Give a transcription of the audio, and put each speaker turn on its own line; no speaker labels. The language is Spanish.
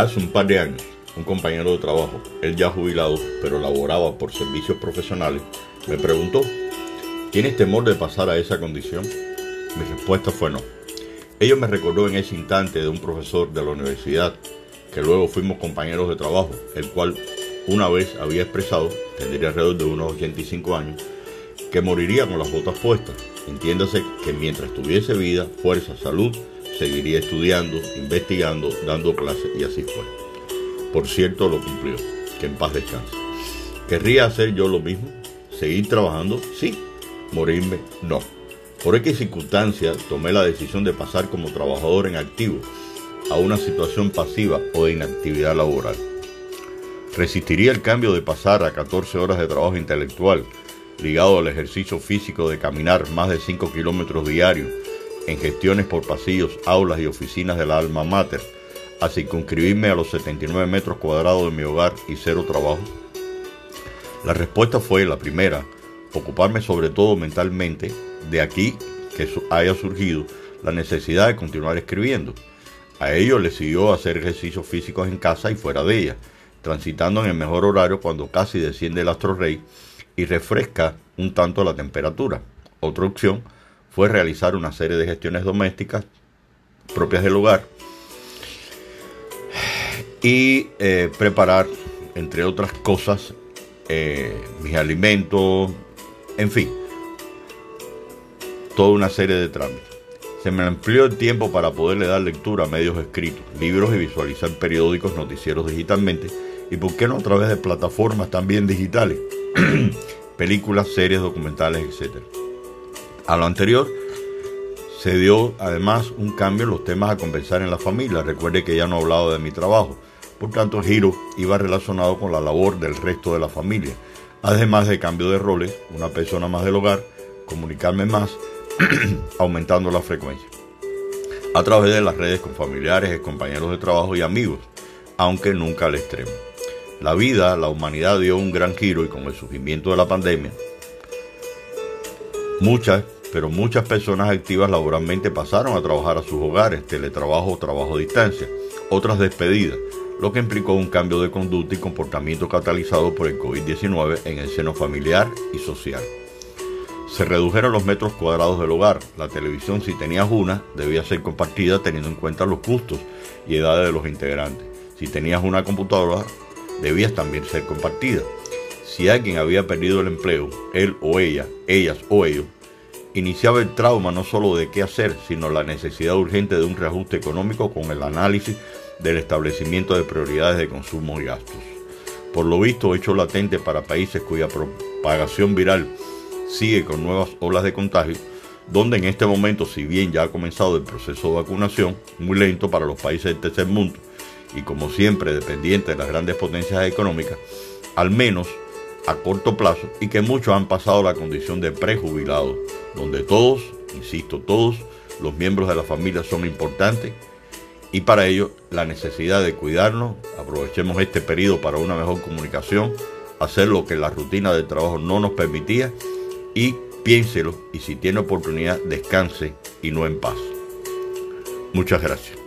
Hace un par de años, un compañero de trabajo, él ya jubilado, pero laboraba por servicios profesionales, me preguntó, ¿tienes temor de pasar a esa condición? Mi respuesta fue no. Ello me recordó en ese instante de un profesor de la universidad, que luego fuimos compañeros de trabajo, el cual una vez había expresado, tendría alrededor de unos 85 años, que moriría con las botas puestas. Entiéndase que mientras tuviese vida, fuerza, salud, seguiría estudiando, investigando, dando clases y así fue. Por cierto, lo cumplió. Que en paz descanse. ¿Querría hacer yo lo mismo? ¿Seguir trabajando? Sí. ¿Morirme? No. Por X circunstancias tomé la decisión de pasar como trabajador en activo a una situación pasiva o de inactividad laboral. Resistiría el cambio de pasar a 14 horas de trabajo intelectual ligado al ejercicio físico de caminar más de 5 kilómetros diarios en gestiones por pasillos, aulas y oficinas de la alma mater, a circunscribirme a los 79 metros cuadrados de mi hogar y cero trabajo? La respuesta fue la primera, ocuparme sobre todo mentalmente, de aquí que haya surgido la necesidad de continuar escribiendo. A ello le siguió hacer ejercicios físicos en casa y fuera de ella, transitando en el mejor horario cuando casi desciende el astro rey y refresca un tanto la temperatura. Otra opción fue realizar una serie de gestiones domésticas propias del hogar y eh, preparar, entre otras cosas, eh, mis alimentos, en fin, toda una serie de trámites. Se me amplió el tiempo para poderle dar lectura a medios escritos, libros y visualizar periódicos, noticieros digitalmente y, por qué no, a través de plataformas también digitales, películas, series, documentales, etc. A lo anterior, se dio además un cambio en los temas a conversar en la familia. Recuerde que ya no he hablado de mi trabajo. Por tanto, el giro iba relacionado con la labor del resto de la familia. Además de cambio de roles, una persona más del hogar, comunicarme más, aumentando la frecuencia. A través de las redes con familiares, compañeros de trabajo y amigos, aunque nunca al extremo. La vida, la humanidad dio un gran giro y con el surgimiento de la pandemia, muchas pero muchas personas activas laboralmente pasaron a trabajar a sus hogares, teletrabajo o trabajo a distancia, otras despedidas, lo que implicó un cambio de conducta y comportamiento catalizado por el COVID-19 en el seno familiar y social. Se redujeron los metros cuadrados del hogar. La televisión, si tenías una, debía ser compartida teniendo en cuenta los gustos y edades de los integrantes. Si tenías una computadora, debías también ser compartida. Si alguien había perdido el empleo, él o ella, ellas o ellos, iniciaba el trauma no solo de qué hacer, sino la necesidad urgente de un reajuste económico con el análisis del establecimiento de prioridades de consumo y gastos. Por lo visto, hecho latente para países cuya propagación viral sigue con nuevas olas de contagio, donde en este momento, si bien ya ha comenzado el proceso de vacunación, muy lento para los países del tercer mundo, y como siempre dependiente de las grandes potencias económicas, al menos a corto plazo, y que muchos han pasado la condición de prejubilados donde todos, insisto, todos los miembros de la familia son importantes y para ello la necesidad de cuidarnos, aprovechemos este periodo para una mejor comunicación, hacer lo que la rutina del trabajo no nos permitía y piénselo y si tiene oportunidad descanse y no en paz. Muchas gracias.